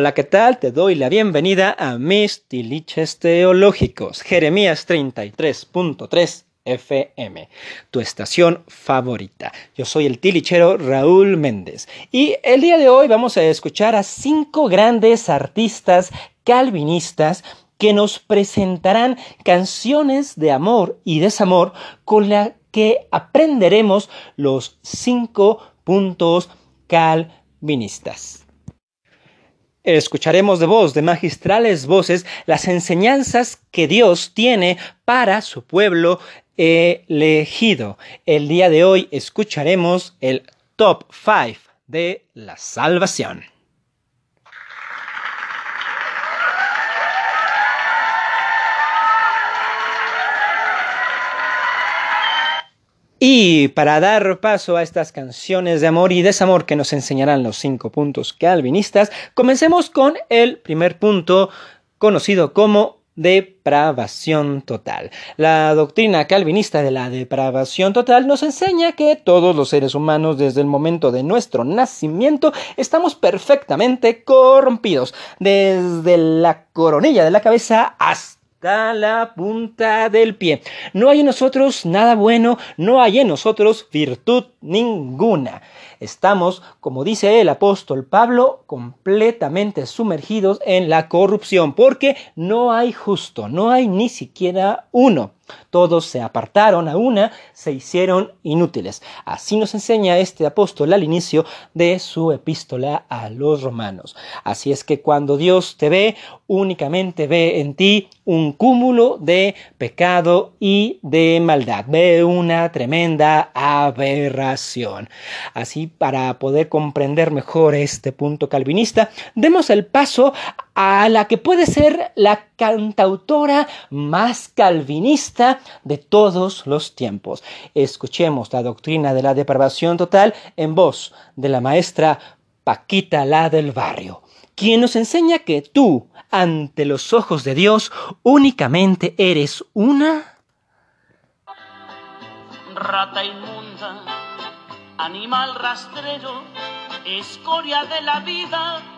Hola, ¿qué tal? Te doy la bienvenida a mis tiliches teológicos, Jeremías 33.3 FM, tu estación favorita. Yo soy el tilichero Raúl Méndez y el día de hoy vamos a escuchar a cinco grandes artistas calvinistas que nos presentarán canciones de amor y desamor con la que aprenderemos los cinco puntos calvinistas. Escucharemos de voz, de magistrales voces, las enseñanzas que Dios tiene para su pueblo elegido. El día de hoy escucharemos el top 5 de la salvación. Y para dar paso a estas canciones de amor y desamor que nos enseñarán los cinco puntos calvinistas, comencemos con el primer punto conocido como depravación total. La doctrina calvinista de la depravación total nos enseña que todos los seres humanos desde el momento de nuestro nacimiento estamos perfectamente corrompidos, desde la coronilla de la cabeza hasta la punta del pie. No hay en nosotros nada bueno, no hay en nosotros virtud ninguna. Estamos, como dice el apóstol Pablo, completamente sumergidos en la corrupción, porque no hay justo, no hay ni siquiera uno. Todos se apartaron a una, se hicieron inútiles. Así nos enseña este apóstol al inicio de su epístola a los romanos. Así es que cuando Dios te ve, únicamente ve en ti un cúmulo de pecado y de maldad. Ve una tremenda aberración. Así, para poder comprender mejor este punto calvinista, demos el paso a la que puede ser la cantautora más calvinista de todos los tiempos. Escuchemos la doctrina de la depravación total en voz de la maestra Paquita la del barrio, quien nos enseña que tú, ante los ojos de Dios, únicamente eres una rata inmunda, animal rastrero, escoria de la vida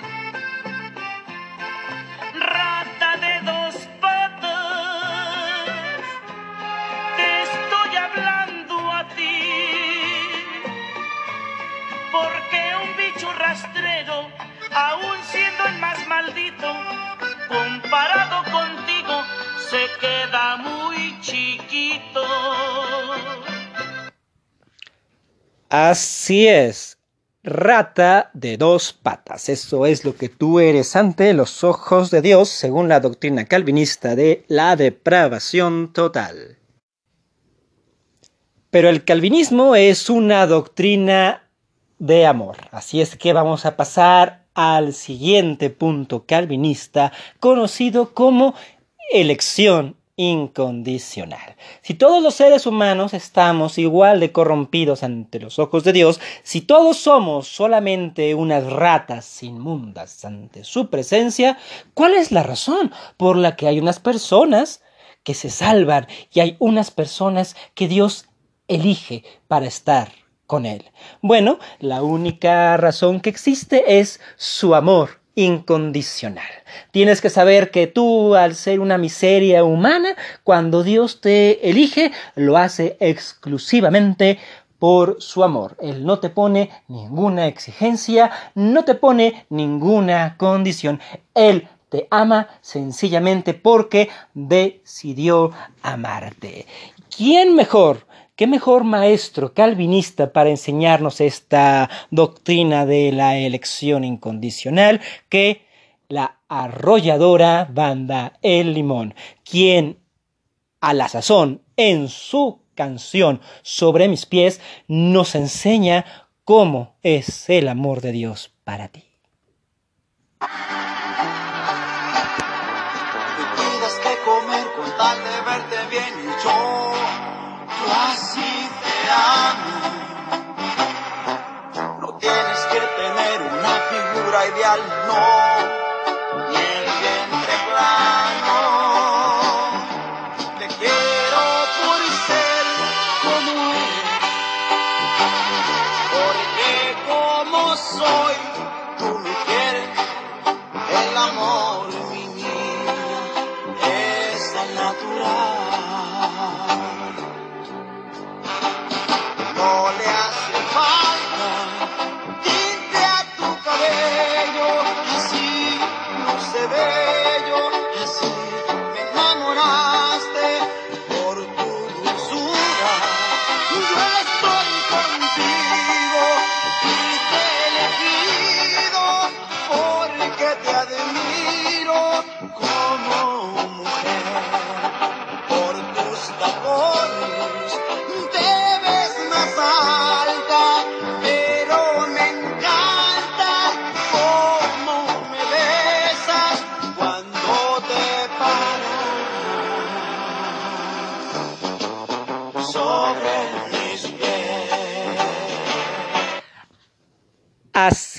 Así es, rata de dos patas. Eso es lo que tú eres ante los ojos de Dios, según la doctrina calvinista de la depravación total. Pero el calvinismo es una doctrina de amor. Así es que vamos a pasar al siguiente punto calvinista, conocido como elección incondicional. Si todos los seres humanos estamos igual de corrompidos ante los ojos de Dios, si todos somos solamente unas ratas inmundas ante su presencia, ¿cuál es la razón por la que hay unas personas que se salvan y hay unas personas que Dios elige para estar con Él? Bueno, la única razón que existe es su amor incondicional. Tienes que saber que tú, al ser una miseria humana, cuando Dios te elige, lo hace exclusivamente por su amor. Él no te pone ninguna exigencia, no te pone ninguna condición. Él te ama sencillamente porque decidió amarte. ¿Quién mejor ¿Qué mejor maestro calvinista para enseñarnos esta doctrina de la elección incondicional que la arrolladora banda El Limón, quien a la sazón en su canción Sobre mis pies nos enseña cómo es el amor de Dios para ti. no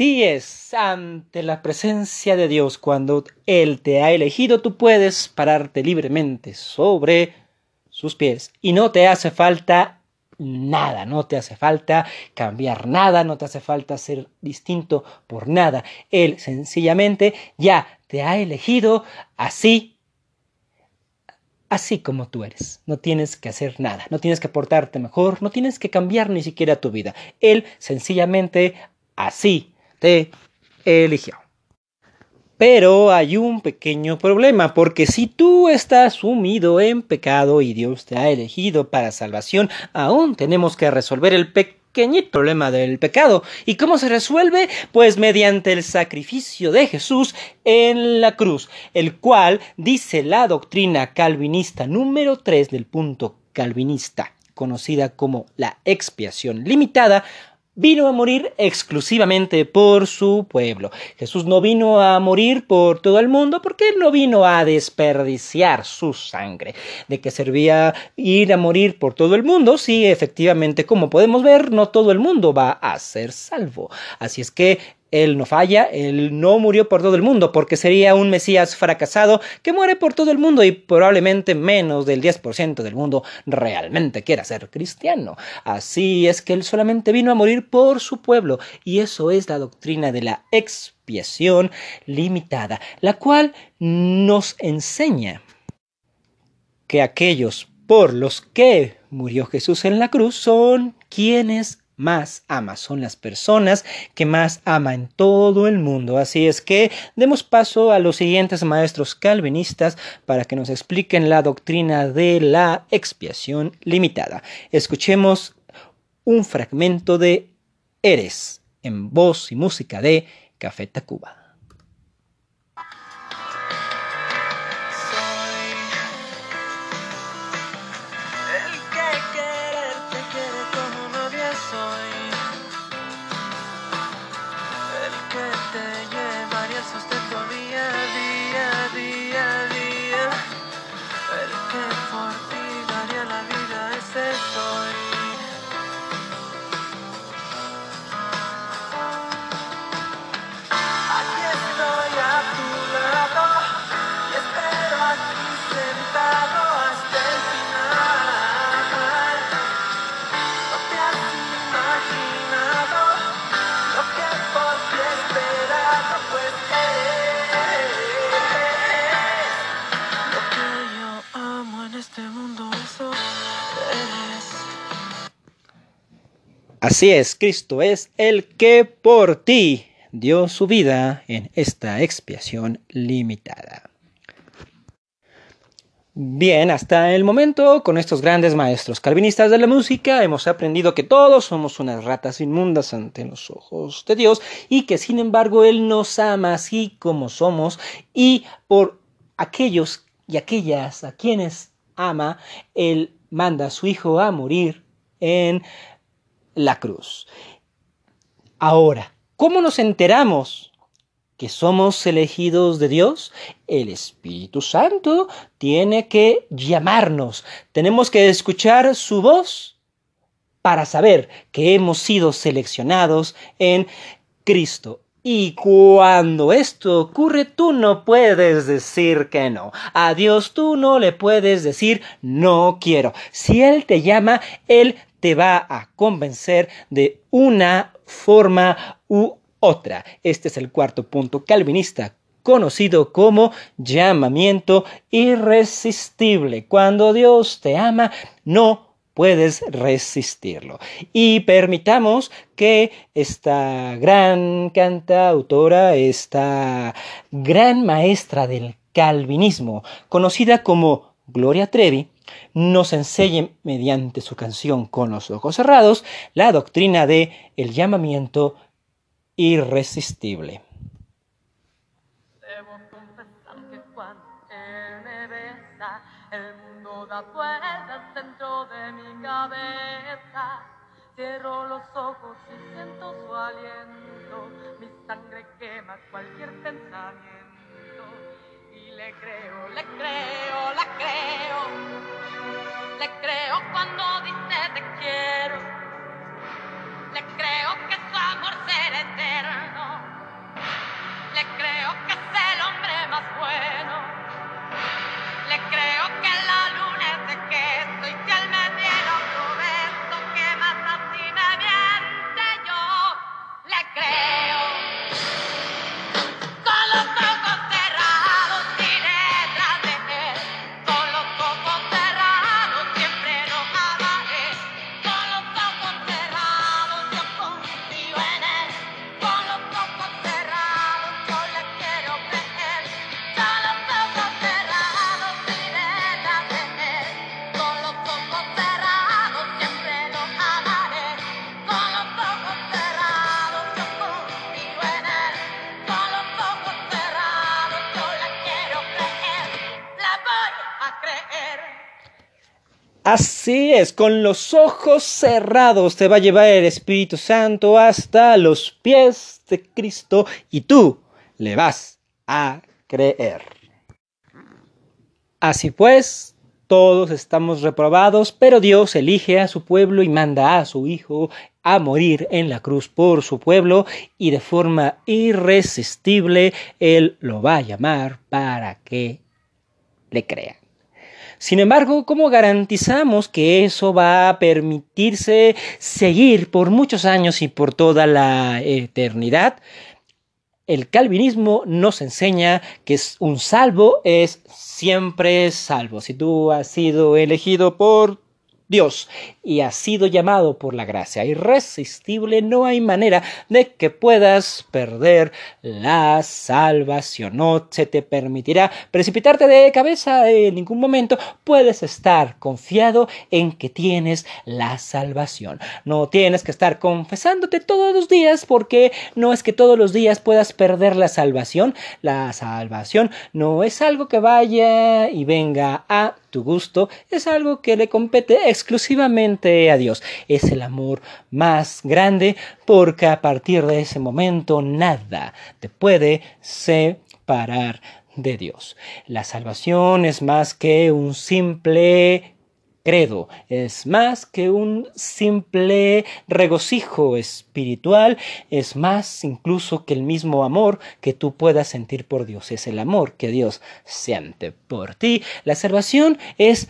Así es, ante la presencia de Dios, cuando Él te ha elegido, tú puedes pararte libremente sobre sus pies y no te hace falta nada, no te hace falta cambiar nada, no te hace falta ser distinto por nada. Él sencillamente ya te ha elegido así así como tú eres. No tienes que hacer nada, no tienes que portarte mejor, no tienes que cambiar ni siquiera tu vida. Él sencillamente así te eligió. Pero hay un pequeño problema, porque si tú estás sumido en pecado y Dios te ha elegido para salvación, aún tenemos que resolver el pequeñito problema del pecado. ¿Y cómo se resuelve? Pues mediante el sacrificio de Jesús en la cruz, el cual dice la doctrina calvinista número 3 del punto calvinista, conocida como la expiación limitada, vino a morir exclusivamente por su pueblo. Jesús no vino a morir por todo el mundo porque él no vino a desperdiciar su sangre. ¿De qué servía ir a morir por todo el mundo? Sí, efectivamente, como podemos ver, no todo el mundo va a ser salvo. Así es que él no falla, Él no murió por todo el mundo, porque sería un Mesías fracasado que muere por todo el mundo y probablemente menos del 10% del mundo realmente quiera ser cristiano. Así es que Él solamente vino a morir por su pueblo, y eso es la doctrina de la expiación limitada, la cual nos enseña que aquellos por los que murió Jesús en la cruz son quienes más ama, son las personas que más ama en todo el mundo. Así es que demos paso a los siguientes maestros calvinistas para que nos expliquen la doctrina de la expiación limitada. Escuchemos un fragmento de Eres en voz y música de Café Tacuba. Así es, Cristo es el que por ti dio su vida en esta expiación limitada. Bien, hasta el momento, con estos grandes maestros calvinistas de la música, hemos aprendido que todos somos unas ratas inmundas ante los ojos de Dios y que sin embargo Él nos ama así como somos y por aquellos y aquellas a quienes ama, Él manda a su Hijo a morir en la cruz. Ahora, ¿cómo nos enteramos que somos elegidos de Dios? El Espíritu Santo tiene que llamarnos. Tenemos que escuchar su voz para saber que hemos sido seleccionados en Cristo. Y cuando esto ocurre, tú no puedes decir que no. A Dios tú no le puedes decir no quiero. Si Él te llama, Él te va a convencer de una forma u otra. Este es el cuarto punto calvinista conocido como llamamiento irresistible. Cuando Dios te ama, no puedes resistirlo. Y permitamos que esta gran cantautora, esta gran maestra del calvinismo, conocida como Gloria Trevi, nos enseñe mediante su canción Con los ojos cerrados la doctrina de el llamamiento irresistible. Debo confesar que cuando él me besa, el mundo da vueltas dentro de mi cabeza. Cierro los ojos y siento su aliento, mi sangre quema cualquier pensamiento. Y le creo, le creo, le creo, le creo cuando dice te quiero, Así es, con los ojos cerrados te va a llevar el Espíritu Santo hasta los pies de Cristo y tú le vas a creer. Así pues, todos estamos reprobados, pero Dios elige a su pueblo y manda a su Hijo a morir en la cruz por su pueblo y de forma irresistible Él lo va a llamar para que le crean. Sin embargo, ¿cómo garantizamos que eso va a permitirse seguir por muchos años y por toda la eternidad? El calvinismo nos enseña que un salvo es siempre salvo. Si tú has sido elegido por Dios y has sido llamado por la gracia irresistible, no hay manera de que puedas perder la salvación. No se te permitirá precipitarte de cabeza en ningún momento. Puedes estar confiado en que tienes la salvación. No tienes que estar confesándote todos los días porque no es que todos los días puedas perder la salvación. La salvación no es algo que vaya y venga a tu gusto, es algo que le compete exclusivamente a Dios. Es el amor más grande porque a partir de ese momento nada te puede separar de Dios. La salvación es más que un simple credo, es más que un simple regocijo espiritual, es más incluso que el mismo amor que tú puedas sentir por Dios, es el amor que Dios siente por ti. La salvación es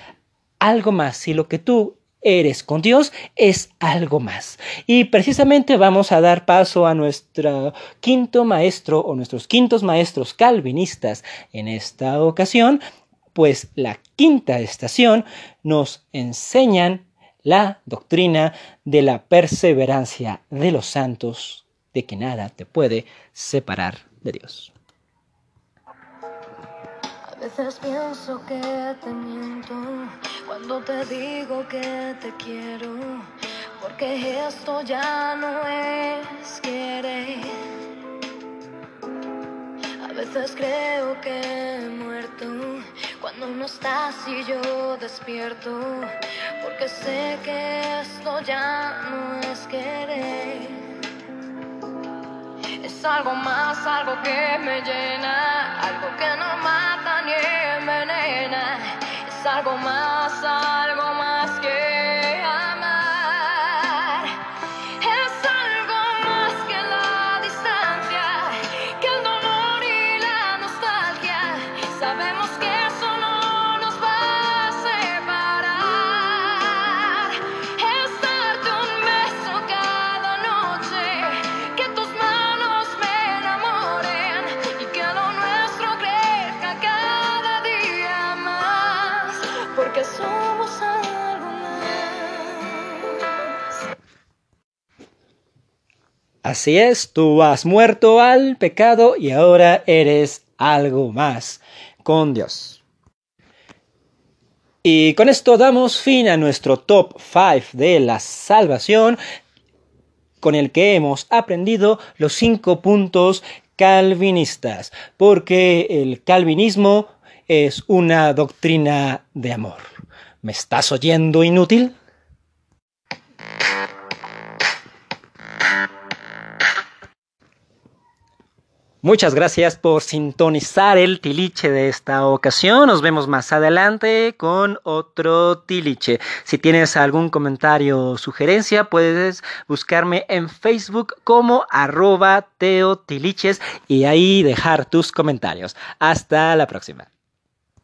algo más y lo que tú eres con Dios es algo más. Y precisamente vamos a dar paso a nuestro quinto maestro o nuestros quintos maestros calvinistas en esta ocasión, pues la quinta estación nos enseñan la doctrina de la perseverancia de los santos, de que nada te puede separar de Dios. A veces pienso que te miento cuando te digo que te quiero, porque esto ya no es querer. A veces creo que he muerto cuando no estás y yo despierto, porque sé que esto ya no es querer. Es algo más, algo que me llena, algo que no mata ni envenena. Es algo más, Así es, tú has muerto al pecado y ahora eres algo más con Dios. Y con esto damos fin a nuestro top 5 de la salvación, con el que hemos aprendido los cinco puntos calvinistas, porque el calvinismo es una doctrina de amor. ¿Me estás oyendo inútil? Muchas gracias por sintonizar el tiliche de esta ocasión. Nos vemos más adelante con otro tiliche. Si tienes algún comentario o sugerencia, puedes buscarme en Facebook como arroba teotiliches y ahí dejar tus comentarios. Hasta la próxima.